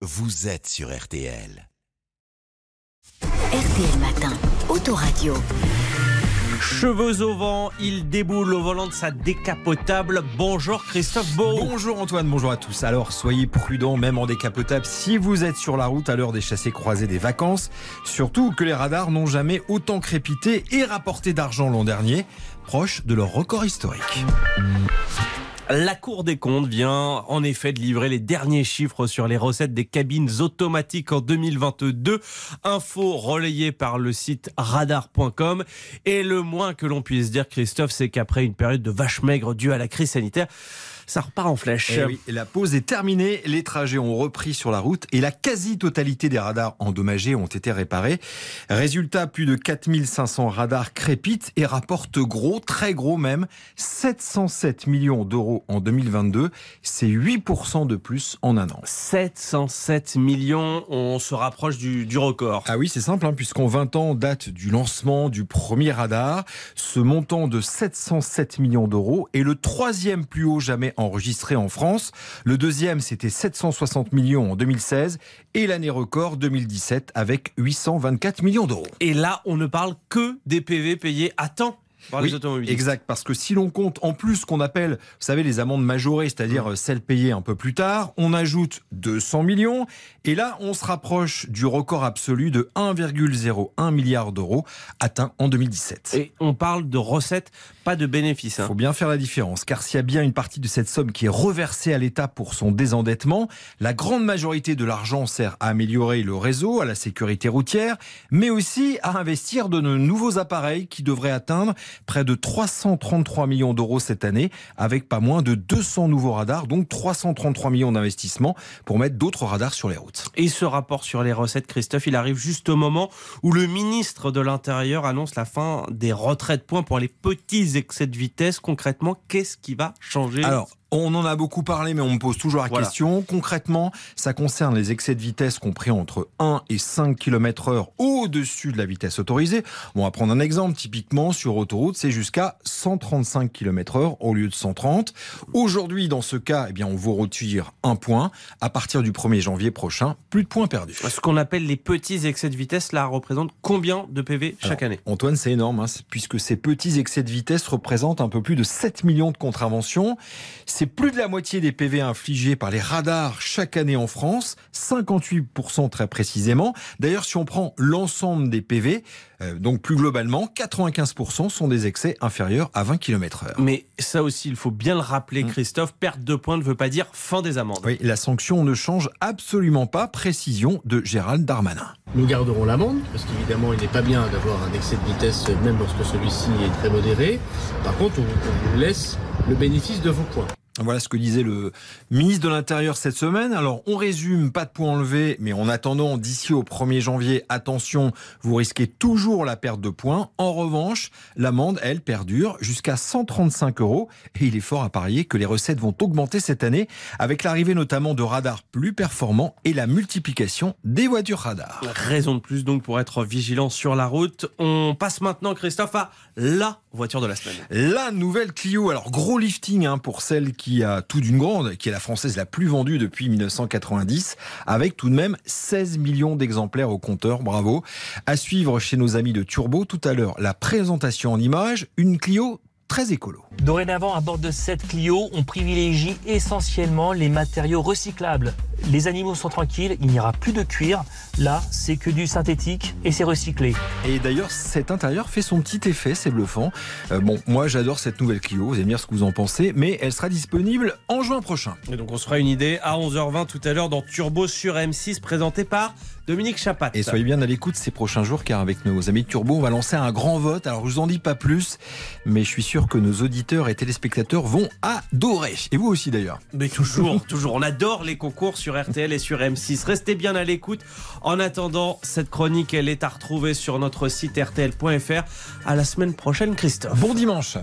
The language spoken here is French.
vous êtes sur RTL. RTL Matin, Autoradio. Cheveux au vent, il déboule au volant de sa décapotable. Bonjour Christophe Beau. Bonjour Antoine, bonjour à tous. Alors soyez prudents, même en décapotable, si vous êtes sur la route à l'heure des chassés croisés des vacances. Surtout que les radars n'ont jamais autant crépité et rapporté d'argent l'an dernier, proche de leur record historique. La Cour des comptes vient en effet de livrer les derniers chiffres sur les recettes des cabines automatiques en 2022. Info relayée par le site radar.com. Et le moins que l'on puisse dire, Christophe, c'est qu'après une période de vache maigre due à la crise sanitaire, ça repart en flèche. Eh oui, la pause est terminée, les trajets ont repris sur la route et la quasi-totalité des radars endommagés ont été réparés. Résultat, plus de 4500 radars crépitent et rapportent gros, très gros même, 707 millions d'euros en 2022. C'est 8% de plus en un an. 707 millions, on se rapproche du, du record. Ah oui, c'est simple, hein, puisqu'en 20 ans, date du lancement du premier radar. Ce montant de 707 millions d'euros est le troisième plus haut jamais enregistré en France. Le deuxième, c'était 760 millions en 2016 et l'année record 2017 avec 824 millions d'euros. Et là, on ne parle que des PV payés à temps par les automobilistes. Exact, parce que si l'on compte en plus ce qu'on appelle, vous savez, les amendes majorées, c'est-à-dire euh, celles payées un peu plus tard, on ajoute 200 millions, et là, on se rapproche du record absolu de 1,01 milliard d'euros atteint en 2017. Et on parle de recettes, pas de bénéfices. Il hein. faut bien faire la différence, car s'il y a bien une partie de cette somme qui est reversée à l'État pour son désendettement, la grande majorité de l'argent sert à améliorer le réseau, à la sécurité routière, mais aussi à investir de nouveaux appareils qui devraient atteindre près de 333 millions d'euros cette année, avec pas moins de 200 nouveaux radars, donc 333 millions d'investissements pour mettre d'autres radars sur les routes. Et ce rapport sur les recettes, Christophe, il arrive juste au moment où le ministre de l'Intérieur annonce la fin des retraits de points pour les petits excès de vitesse. Concrètement, qu'est-ce qui va changer Alors, on en a beaucoup parlé, mais on me pose toujours la Voilà. question. Concrètement, ça concerne les excès de vitesse compris entre 1 et 5 km heure au-dessus de la vitesse autorisée. Bon, on va prendre un exemple. Typiquement, sur autoroute, c'est jusqu'à 135 km heure au lieu de 130. Aujourd'hui, dans ce cas, eh bien, on vous retire un point. À partir du 1er janvier prochain, plus de points perdus. Ce qu'on appelle les petits excès de vitesse, là, représente combien de PV chaque Alors, année? Antoine, c'est énorme, hein, puisque ces petits excès de vitesse représentent un peu plus de 7 millions de contraventions. C'est plus de la moitié des PV infligés par les radars chaque année en France, 58% très précisément. D'ailleurs, si on prend l'ensemble des PV, euh, donc plus globalement, 95% sont des excès inférieurs à 20 km heure. Mais ça aussi, il faut bien le rappeler, Mm. Christophe, perte de points ne veut pas dire fin des amendes. Oui, la sanction ne change absolument pas, précision de Gérald Darmanin. Nous garderons l'amende, parce qu'évidemment, il n'est pas bien d'avoir un excès de vitesse, même lorsque celui-ci est très modéré. Par contre, on, on vous laisse le bénéfice de vos points. Voilà ce que disait le ministre de l'Intérieur cette semaine. Alors, on résume, pas de points enlevés, mais en attendant, d'ici au 1er janvier, attention, vous risquez toujours la perte de points. En revanche, l'amende, elle, perdure jusqu'à 135 euros. Et il est fort à parier que les recettes vont augmenter cette année, avec l'arrivée notamment de radars plus performants et la multiplication des voitures radars. Raison de plus donc pour être vigilant sur la route. On passe maintenant, Christophe, à la voiture de la semaine. La nouvelle Clio, alors gros lifting hein, pour celle qui a tout d'une grande, qui est la française la plus vendue depuis 1990, avec tout de même 16 millions d'exemplaires au compteur, bravo. À suivre chez nos amis de Turbo tout à l'heure, la présentation en image, une Clio très écolo. Dorénavant, à bord de cette Clio, on privilégie essentiellement les matériaux recyclables. Les animaux sont tranquilles, il n'y aura plus de cuir. Là, c'est que du synthétique et c'est recyclé. Et d'ailleurs, cet intérieur fait son petit effet, c'est bluffant. Euh, bon, moi j'adore cette nouvelle Clio, vous allez me dire ce que vous en pensez, mais elle sera disponible en juin prochain. Et donc on se fera une idée à 11h20 tout à l'heure dans Turbo sur M6 présenté par Dominique Chapat. Et soyez bien à l'écoute ces prochains jours car avec nos amis de Turbo, on va lancer un grand vote. Alors je vous en dis pas plus, mais je suis sûr que nos auditeurs et téléspectateurs vont adorer. Et vous aussi d'ailleurs. Mais toujours, toujours. On adore les concours sur RTL et sur M6. Restez bien à l'écoute. En attendant, cette chronique, elle est à retrouver sur notre site rtl.fr. À la semaine prochaine, Christophe. Bon dimanche.